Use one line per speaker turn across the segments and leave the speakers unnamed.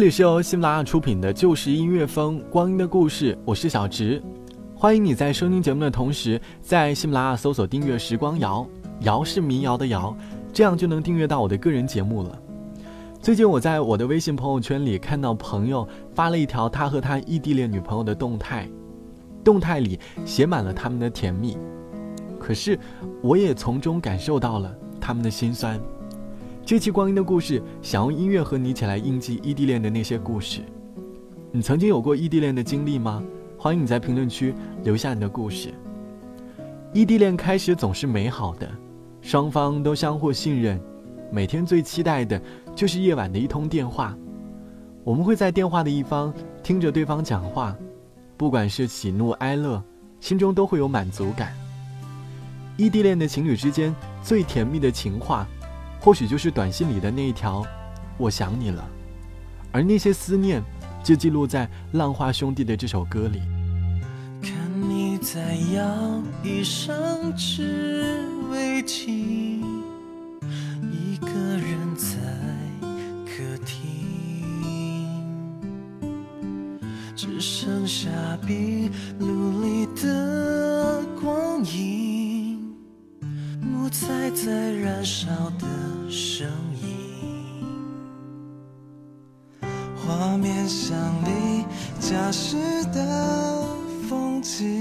这里是由喜马拉雅出品的《旧时音乐风光阴的故事》，我是小植，欢迎你在收听节目的同时，在喜马拉雅搜索订阅“时光谣”，谣是民谣的谣，这样就能订阅到我的个人节目了。最近我在我的微信朋友圈里看到朋友发了一条他和他异地恋女朋友的动态，动态里写满了他们的甜蜜，可是我也从中感受到了他们的心酸。这期光阴的故事，想用音乐和你一起来印记异地恋的那些故事。你曾经有过异地恋的经历吗？欢迎你在评论区留下你的故事。异地恋开始总是美好的，双方都相互信任，每天最期待的就是夜晚的一通电话。我们会在电话的一方听着对方讲话，不管是喜怒哀乐，心中都会有满足感。异地恋的情侣之间最甜蜜的情话。或许就是短信里的那一条“我想你了”，而那些思念，就记录在浪花兄弟的这首歌里。
看你在摇椅上织围巾，一个人在客厅，只剩下壁炉里的光影，木材在燃烧的。声音，画面像离家时的风景。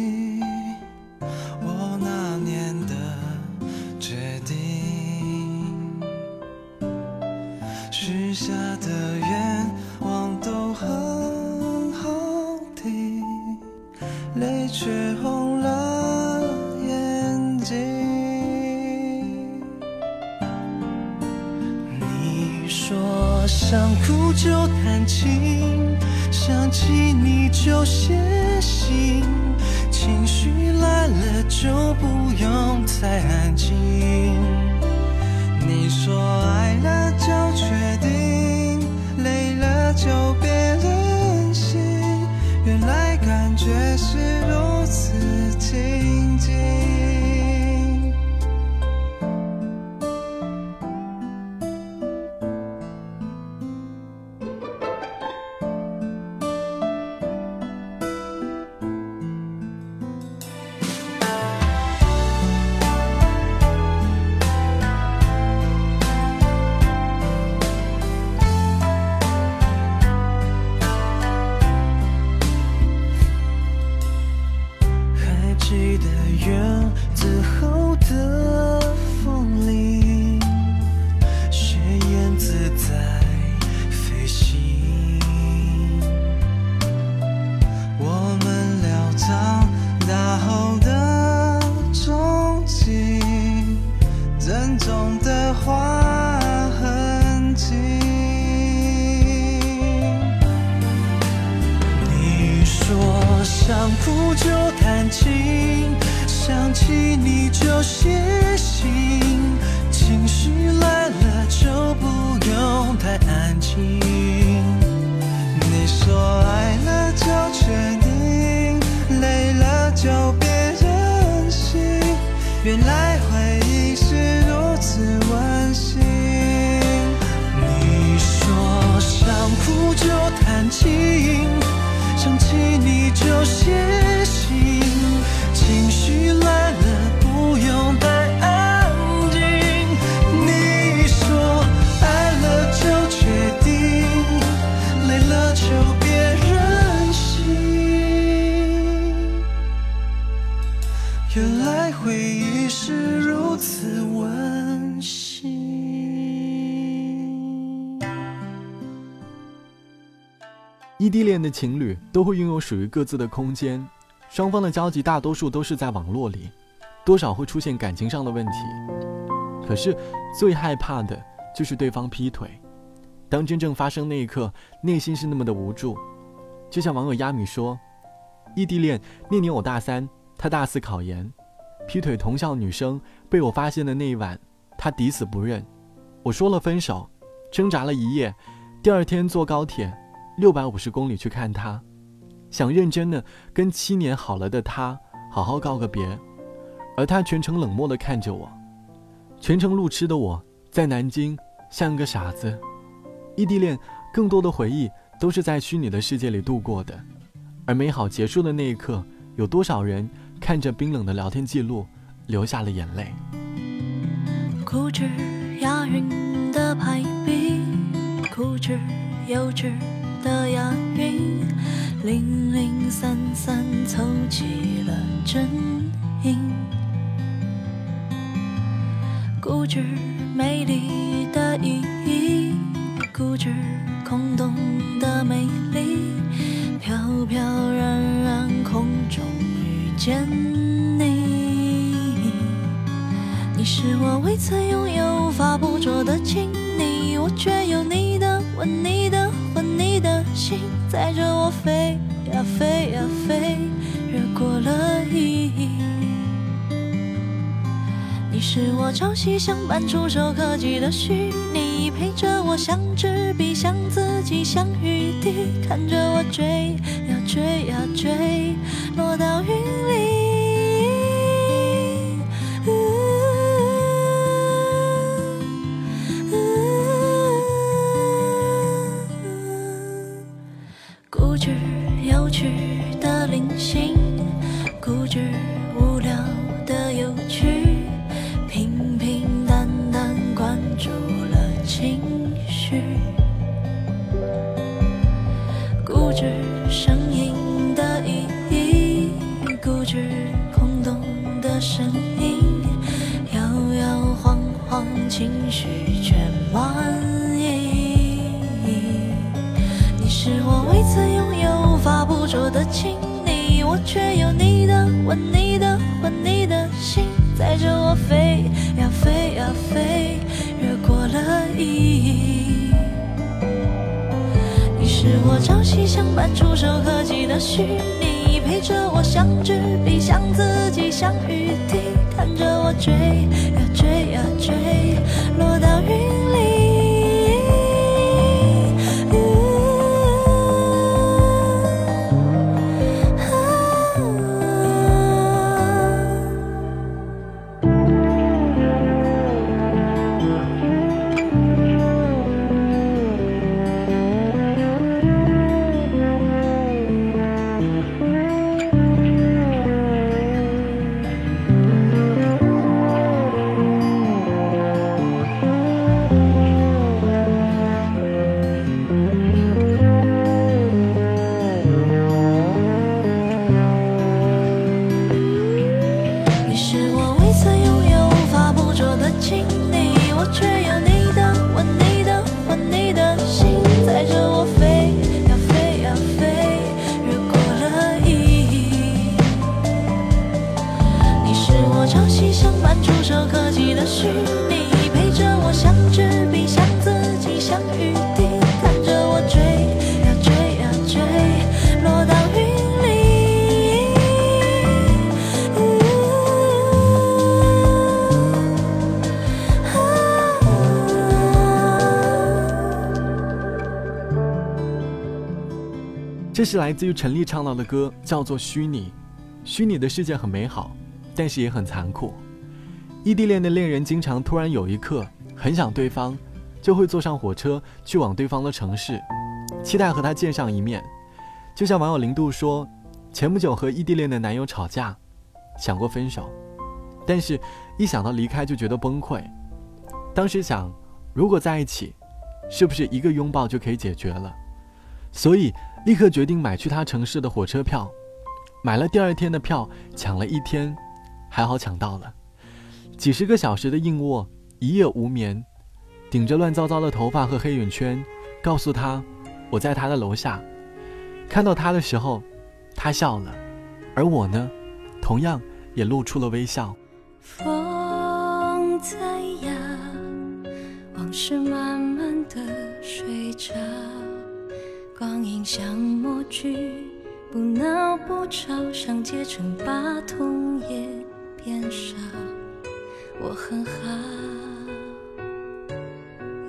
想哭就弹琴，想起你就写信，情绪来了就不用太安静。你说爱了就确定，累了就别任性，原来感觉是如此亲近。
异地恋的情侣都会拥有属于各自的空间。双方的交集大多数都是在网络里，多少会出现感情上的问题。可是最害怕的就是对方劈腿。当真正发生那一刻，内心是那么的无助。就像网友亚米说：“异地恋那年我大三，他大四考研，劈腿同校女生被我发现的那一晚，他抵死不认。我说了分手，挣扎了一夜，第二天坐高铁六百五十公里去看他，想认真的跟七年好了的他好好告个别，而他全程冷漠的看着我，全程路痴的我在南京像个傻子。异地恋更多的回忆。”都是在虚拟的世界里度过的，而美好结束的那一刻，有多少人看着冰冷的聊天记录，流下了眼泪？
固执押韵的排比，固执幼稚的押韵，零零散散凑齐了真音，固执美丽的意义，固执。空洞的美丽，飘飘然然空中遇见你。你是我未曾拥有、无法捕捉的亲昵，我却有你的吻、你、载着我飞呀飞呀飞，越过了意义。你是我朝夕相伴、触手可及的虚拟。陪着我，像纸笔，像自己，像雨滴，看着我追呀追呀追，落到绪却满意。你是我未曾拥有、无法捕捉的亲昵，我却有你的吻、你的魂、你的心，载着我飞呀飞呀飞，越过了意义。你是我朝夕相伴、触手可及的虚拟，陪着我像纸笔、像自己、像雨滴，看着我追呀追呀追，落到云里。
这是来自于陈粒唱到的歌，叫做《虚拟》。虚拟的世界很美好，但是也很残酷。异地恋的恋人经常突然有一刻很想对方，就会坐上火车去往对方的城市，期待和他见上一面。就像网友零度说，前不久和异地恋的男友吵架，想过分手，但是一想到离开就觉得崩溃。当时想，如果在一起，是不是一个拥抱就可以解决了？所以。立刻决定买去他城市的火车票，买了第二天的票，抢了一天，还好抢到了。几十个小时的硬卧，一夜无眠，顶着乱糟糟的头发和黑眼圈，告诉他我在他的楼下。看到他的时候，他笑了，而我呢，同样也露出了微笑。
风在呀，往事慢慢的睡着，光阴像默剧，不闹不吵，像结成疤，痛也变少。我很好，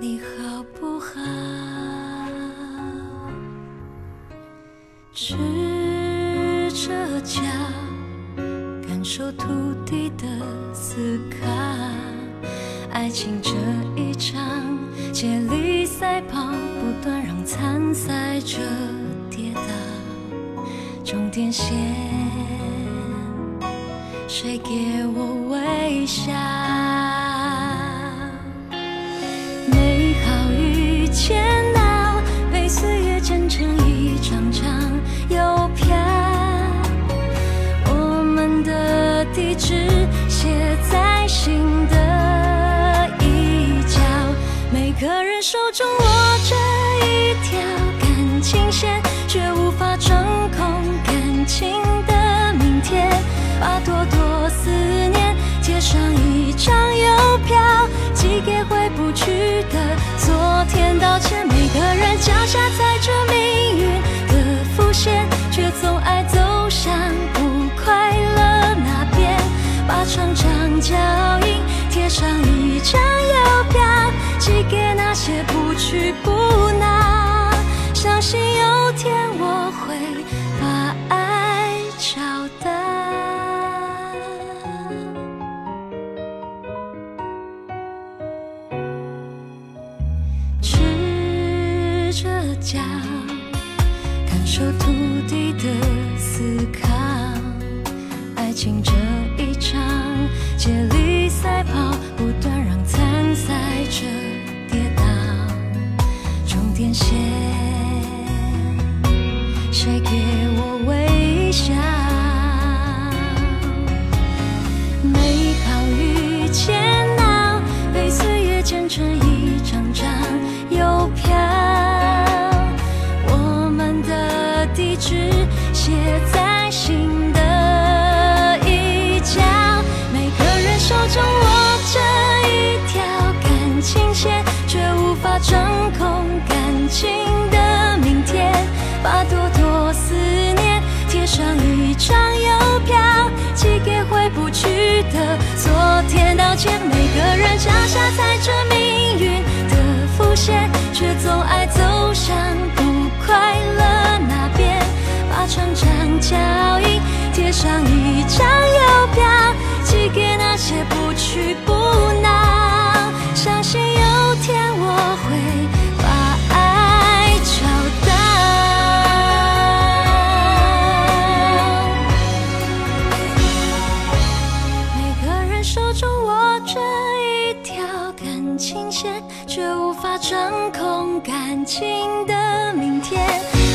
你好不好？让参赛者跌倒。终点线，谁给我微笑？美好与煎熬，被岁月剪成一张张邮票。我们的地址写在心的一角，每个人手中去的昨天。道歉，每个人脚下踩着命运的伏线，却总爱走向不快乐那边。把长长脚印贴上一张谁给我微笑？的昨天。道歉，每个人脚下踩着命运的伏线，却总爱走向不快乐那边。把成长脚印贴上一新的明天。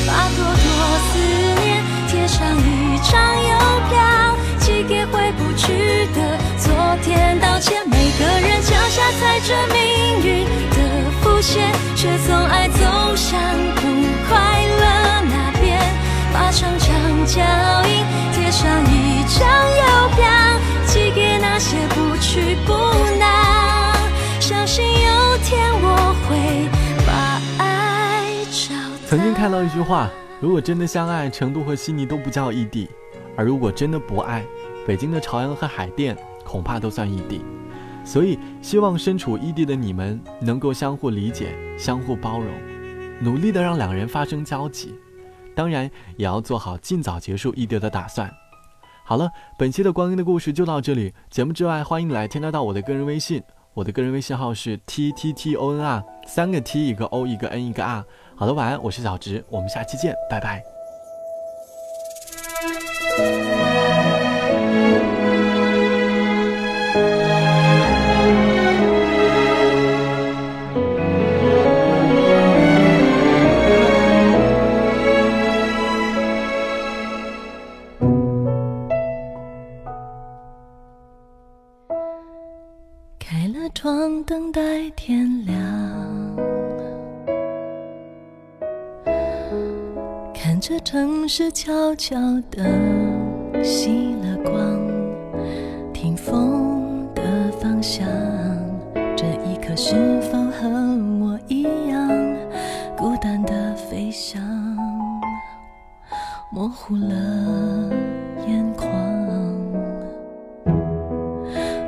把朵朵思念贴上一张邮票，寄给回不去的昨天。道歉，每个人脚下踩着命运的伏线，却总爱走向不快乐那边。把长长脚印贴上一张邮
曾经看到一句话：如果真的相爱，成都和悉尼都不叫异地；而如果真的不爱，北京的朝阳和海淀恐怕都算异地。所以，希望身处异地的你们能够相互理解、相互包容，努力的让两人发生交集。当然，也要做好尽早结束异地的打算。好了，本期的光阴的故事就到这里。节目之外，欢迎来添加到我的个人微信，我的个人微信号是 t t t o n r，三个 t 一个 o 一个 n 一个 r。好的，晚安，我是小直，我们下期见，拜拜。
是悄悄的熄了光听风的方向这一刻是否和我一样孤单的飞翔。模糊了眼眶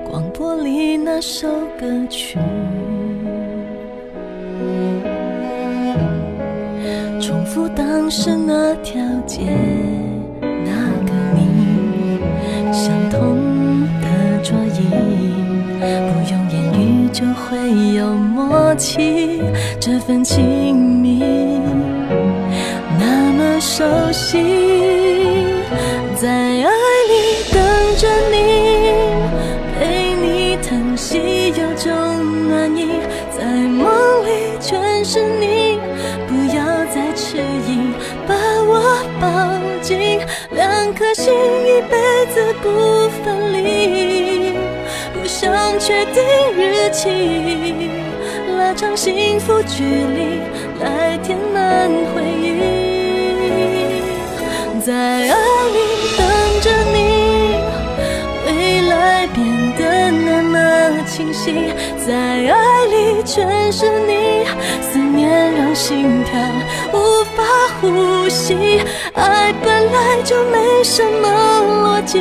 广播里那首歌曲。不，当时那条街，那个你相同的桌椅，不用言语就会有默契，这份亲密。那么熟悉。的心一辈子不分离。不想确定日期拉长幸福距离来填满回忆。在爱里清晰在爱里全是你思念让心跳无法呼吸爱本来就没什么逻辑。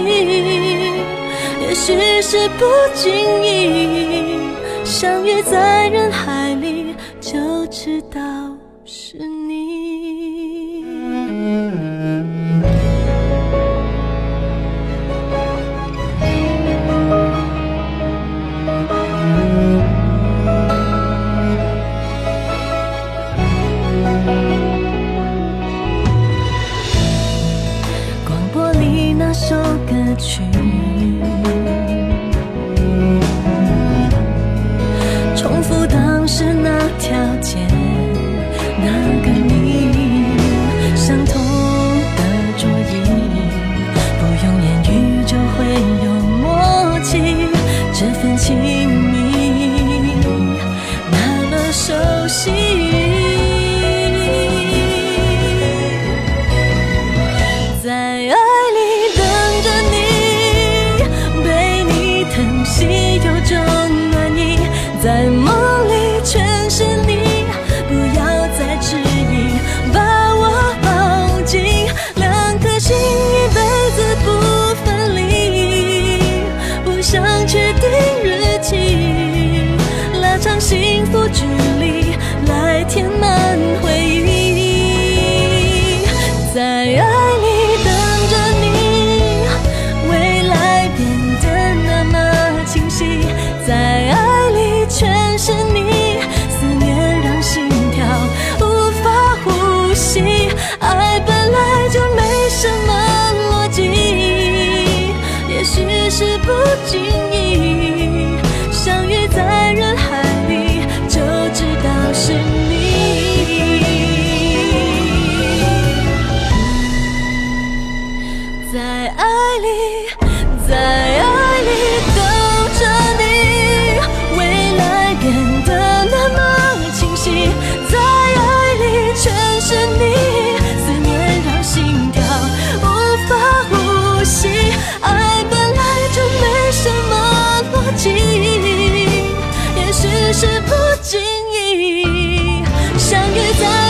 也许是不经意相遇在人海里就知道。去。是不经意相遇在